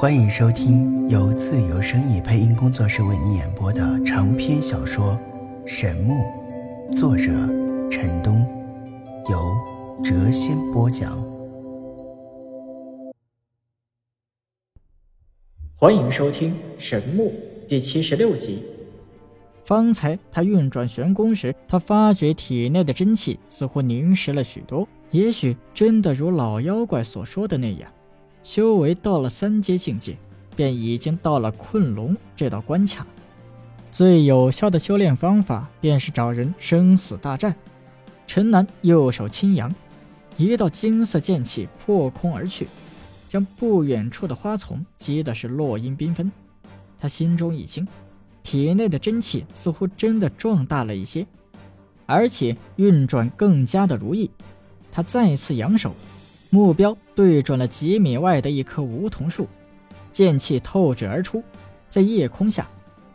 欢迎收听由自由声意配音工作室为你演播的长篇小说《神木》，作者陈东，由谪仙播讲。欢迎收听《神木》第七十六集。方才他运转玄功时，他发觉体内的真气似乎凝实了许多。也许真的如老妖怪所说的那样，修为到了三阶境界，便已经到了困龙这道关卡。最有效的修炼方法，便是找人生死大战。陈南右手轻扬，一道金色剑气破空而去，将不远处的花丛击的是落英缤纷。他心中一惊。体内的真气似乎真的壮大了一些，而且运转更加的如意。他再次扬手，目标对准了几米外的一棵梧桐树，剑气透指而出，在夜空下，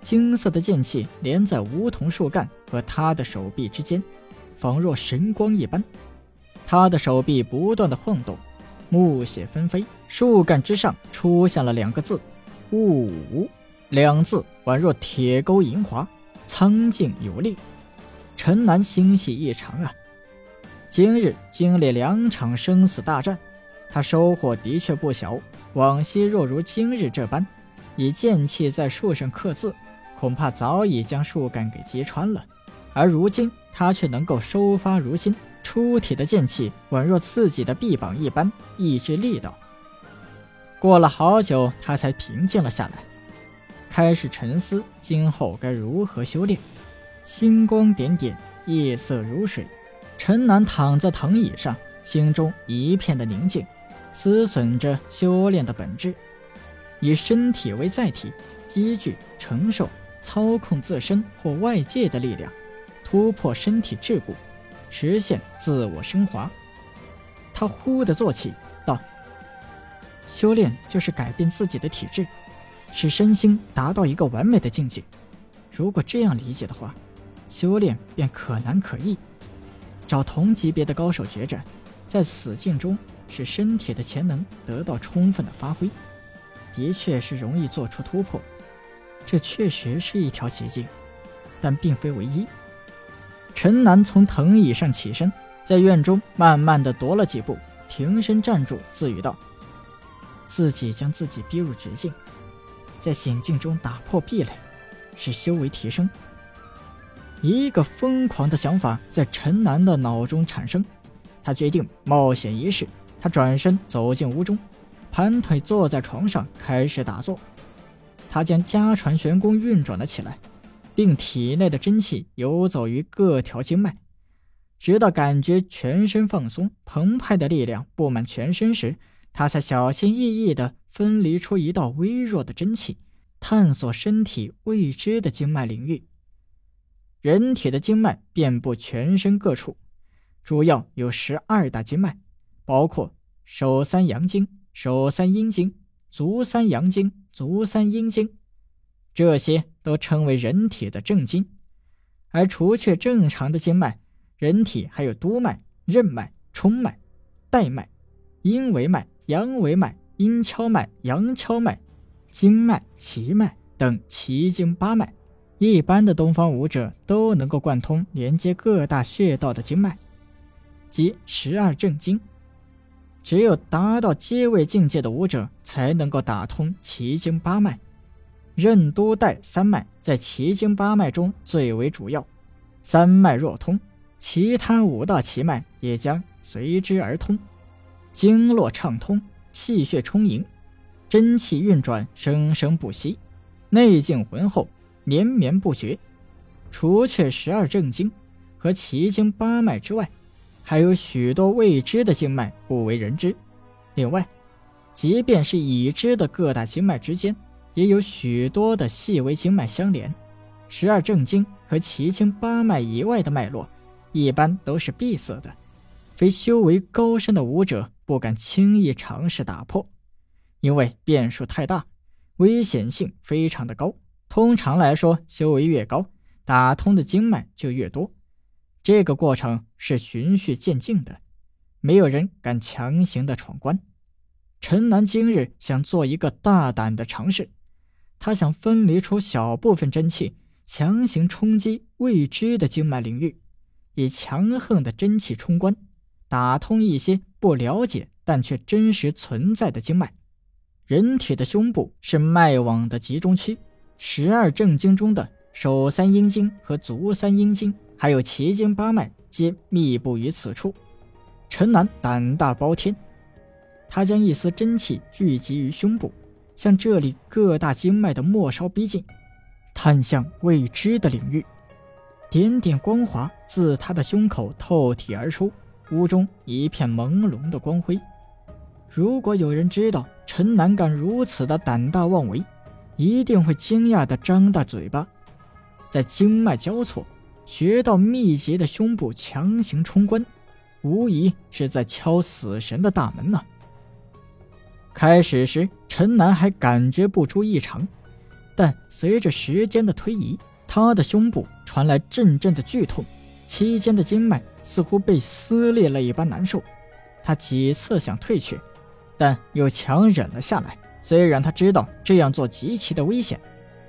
金色的剑气连在梧桐树干和他的手臂之间，仿若神光一般。他的手臂不断的晃动，木屑纷飞，树干之上出现了两个字：雾无。两字宛若铁钩银华，苍劲有力。陈南欣喜异常啊！今日经历两场生死大战，他收获的确不小。往昔若如今日这般，以剑气在树上刻字，恐怕早已将树干给击穿了。而如今他却能够收发如新，出体的剑气宛若自己的臂膀一般，意志力道。过了好久，他才平静了下来。开始沉思今后该如何修炼，星光点点，夜色如水。陈南躺在藤椅上，心中一片的宁静，思忖着修炼的本质：以身体为载体，积聚、承受、操控自身或外界的力量，突破身体桎梏，实现自我升华。他忽地坐起，道：“修炼就是改变自己的体质。”使身心达到一个完美的境界。如果这样理解的话，修炼便可难可易。找同级别的高手决战，在死境中使身体的潜能得到充分的发挥，的确是容易做出突破。这确实是一条捷径，但并非唯一。陈南从藤椅上起身，在院中慢慢的踱了几步，停身站住，自语道：“自己将自己逼入绝境。”在险境中打破壁垒，使修为提升。一个疯狂的想法在陈南的脑中产生，他决定冒险一试。他转身走进屋中，盘腿坐在床上，开始打坐。他将家传玄功运转了起来，令体内的真气游走于各条经脉，直到感觉全身放松、澎湃的力量布满全身时，他才小心翼翼地分离出一道微弱的真气。探索身体未知的经脉领域。人体的经脉遍布全身各处，主要有十二大经脉，包括手三阳经、手三阴经、足三阳经、足三阴经，这些都称为人体的正经。而除却正常的经脉，人体还有督脉、任脉、冲脉、带脉、阴维脉、阳维脉、阴跷脉、阳跷脉。经脉、奇脉等奇经八脉，一般的东方武者都能够贯通连接各大穴道的经脉，即十二正经。只有达到阶位境界的武者才能够打通奇经八脉。任督带三脉在奇经八脉中最为主要，三脉若通，其他五大奇脉也将随之而通，经络畅通，气血充盈。真气运转，生生不息，内劲浑厚，连绵不绝。除却十二正经和奇经八脉之外，还有许多未知的经脉不为人知。另外，即便是已知的各大经脉之间，也有许多的细微经脉相连。十二正经和奇经八脉以外的脉络，一般都是闭塞的，非修为高深的武者不敢轻易尝试打破。因为变数太大，危险性非常的高。通常来说，修为越高，打通的经脉就越多。这个过程是循序渐进的，没有人敢强行的闯关。陈南今日想做一个大胆的尝试，他想分离出小部分真气，强行冲击未知的经脉领域，以强横的真气冲关，打通一些不了解但却真实存在的经脉。人体的胸部是脉网的集中区，十二正经中的手三阴经和足三阴经，还有奇经八脉，皆密布于此处。陈南胆大包天。他将一丝真气聚集于胸部，向这里各大经脉的末梢逼近，探向未知的领域。点点光华自他的胸口透体而出，屋中一片朦胧的光辉。如果有人知道陈南敢如此的胆大妄为，一定会惊讶的张大嘴巴。在经脉交错、穴道密集的胸部强行冲关，无疑是在敲死神的大门呐！开始时，陈南还感觉不出异常，但随着时间的推移，他的胸部传来阵阵的剧痛，期间的经脉似乎被撕裂了一般难受。他几次想退却，但又强忍了下来。虽然他知道这样做极其的危险，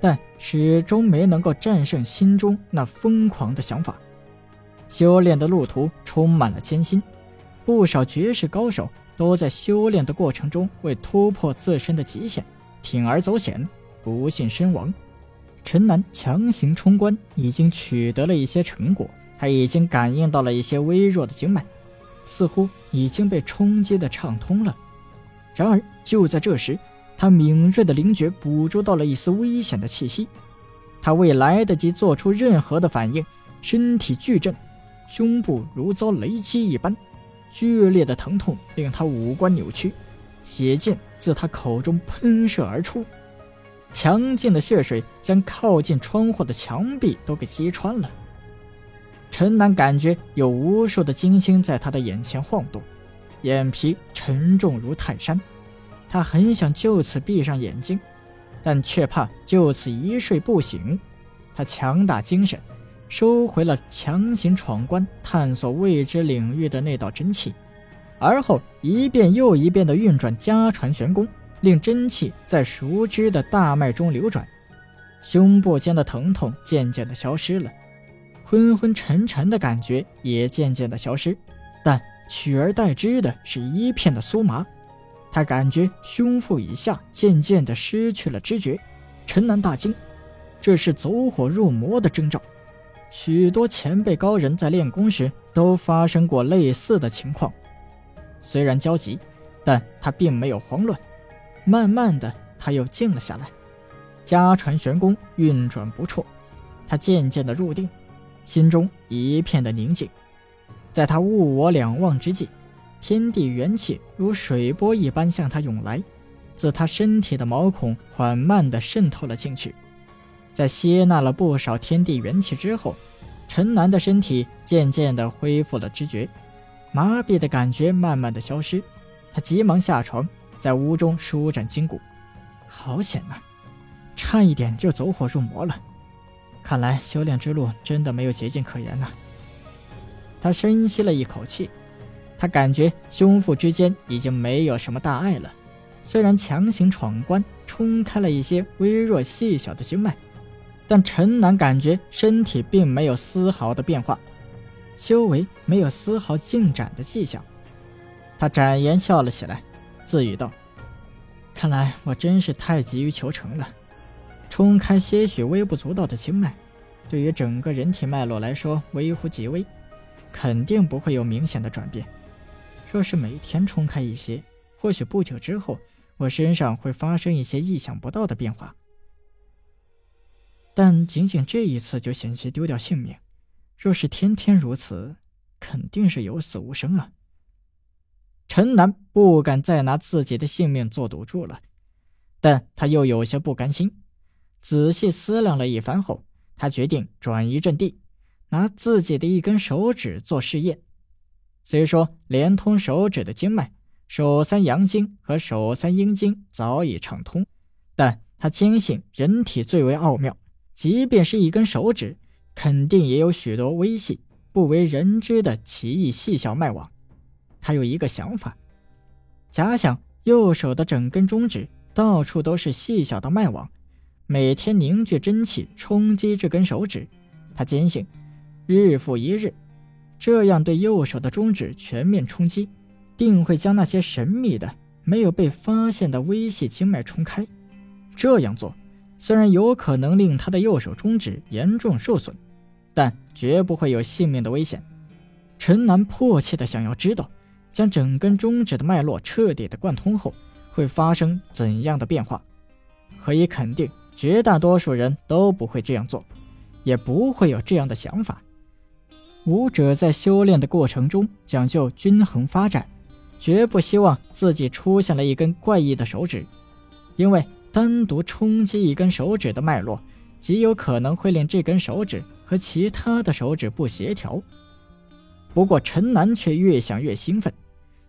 但始终没能够战胜心中那疯狂的想法。修炼的路途充满了艰辛，不少绝世高手。都在修炼的过程中为突破自身的极限，铤而走险，不幸身亡。陈南强行冲关，已经取得了一些成果。他已经感应到了一些微弱的经脉，似乎已经被冲击的畅通了。然而就在这时，他敏锐的灵觉捕捉到了一丝危险的气息。他未来得及做出任何的反应，身体剧震，胸部如遭雷击一般。剧烈的疼痛令他五官扭曲，血剑自他口中喷射而出，强劲的血水将靠近窗户的墙壁都给击穿了。陈南感觉有无数的金星在他的眼前晃动，眼皮沉重如泰山。他很想就此闭上眼睛，但却怕就此一睡不醒。他强打精神。收回了强行闯关、探索未知领域的那道真气，而后一遍又一遍地运转家传玄功，令真气在熟知的大脉中流转。胸部间的疼痛渐渐地消失了，昏昏沉沉的感觉也渐渐地消失，但取而代之的是一片的酥麻。他感觉胸腹以下渐渐地失去了知觉。陈南大惊，这是走火入魔的征兆。许多前辈高人在练功时都发生过类似的情况，虽然焦急，但他并没有慌乱。慢慢的，他又静了下来。家传玄功运转不错，他渐渐的入定，心中一片的宁静。在他物我两忘之际，天地元气如水波一般向他涌来，自他身体的毛孔缓慢的渗透了进去。在吸纳了不少天地元气之后，陈南的身体渐渐地恢复了知觉，麻痹的感觉慢慢的消失。他急忙下床，在屋中舒展筋骨。好险啊，差一点就走火入魔了。看来修炼之路真的没有捷径可言呐。他深吸了一口气，他感觉胸腹之间已经没有什么大碍了。虽然强行闯关，冲开了一些微弱细小的经脉。但陈南感觉身体并没有丝毫的变化，修为没有丝毫进展的迹象。他展颜笑了起来，自语道：“看来我真是太急于求成了。冲开些许微不足道的经脉，对于整个人体脉络来说微乎其微，肯定不会有明显的转变。若是每天冲开一些，或许不久之后，我身上会发生一些意想不到的变化。”但仅仅这一次就险些丢掉性命，若是天天如此，肯定是有死无生啊！陈南不敢再拿自己的性命做赌注了，但他又有些不甘心。仔细思量了一番后，他决定转移阵地，拿自己的一根手指做试验。虽说连通手指的经脉，手三阳经和手三阴经早已畅通，但他坚信人体最为奥妙。即便是一根手指，肯定也有许多微细、不为人知的奇异细小脉网。他有一个想法，假想右手的整根中指到处都是细小的脉网，每天凝聚真气冲击这根手指。他坚信，日复一日，这样对右手的中指全面冲击，定会将那些神秘的、没有被发现的微细经脉冲开。这样做虽然有可能令他的右手中指严重受损，但绝不会有性命的危险。陈南迫切地想要知道，将整根中指的脉络彻底的贯通后，会发生怎样的变化。可以肯定，绝大多数人都不会这样做，也不会有这样的想法。武者在修炼的过程中讲究均衡发展，绝不希望自己出现了一根怪异的手指，因为单独冲击一根手指的脉络，极有可能会令这根手指和其他的手指不协调。不过陈南却越想越兴奋，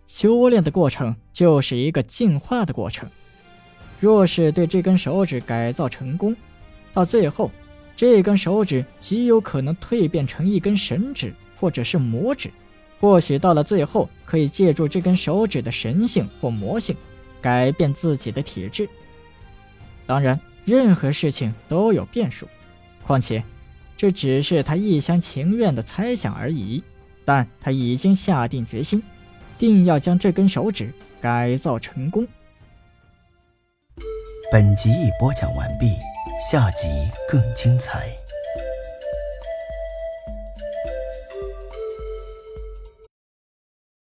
修炼的过程就是一个进化的过程。若是对这根手指改造成功，到最后，这根手指极有可能蜕变成一根神指或者是魔指。或许到了最后，可以借助这根手指的神性或魔性，改变自己的体质。当然，任何事情都有变数，况且这只是他一厢情愿的猜想而已。但他已经下定决心，定要将这根手指改造成功。本集已播讲完毕，下集更精彩。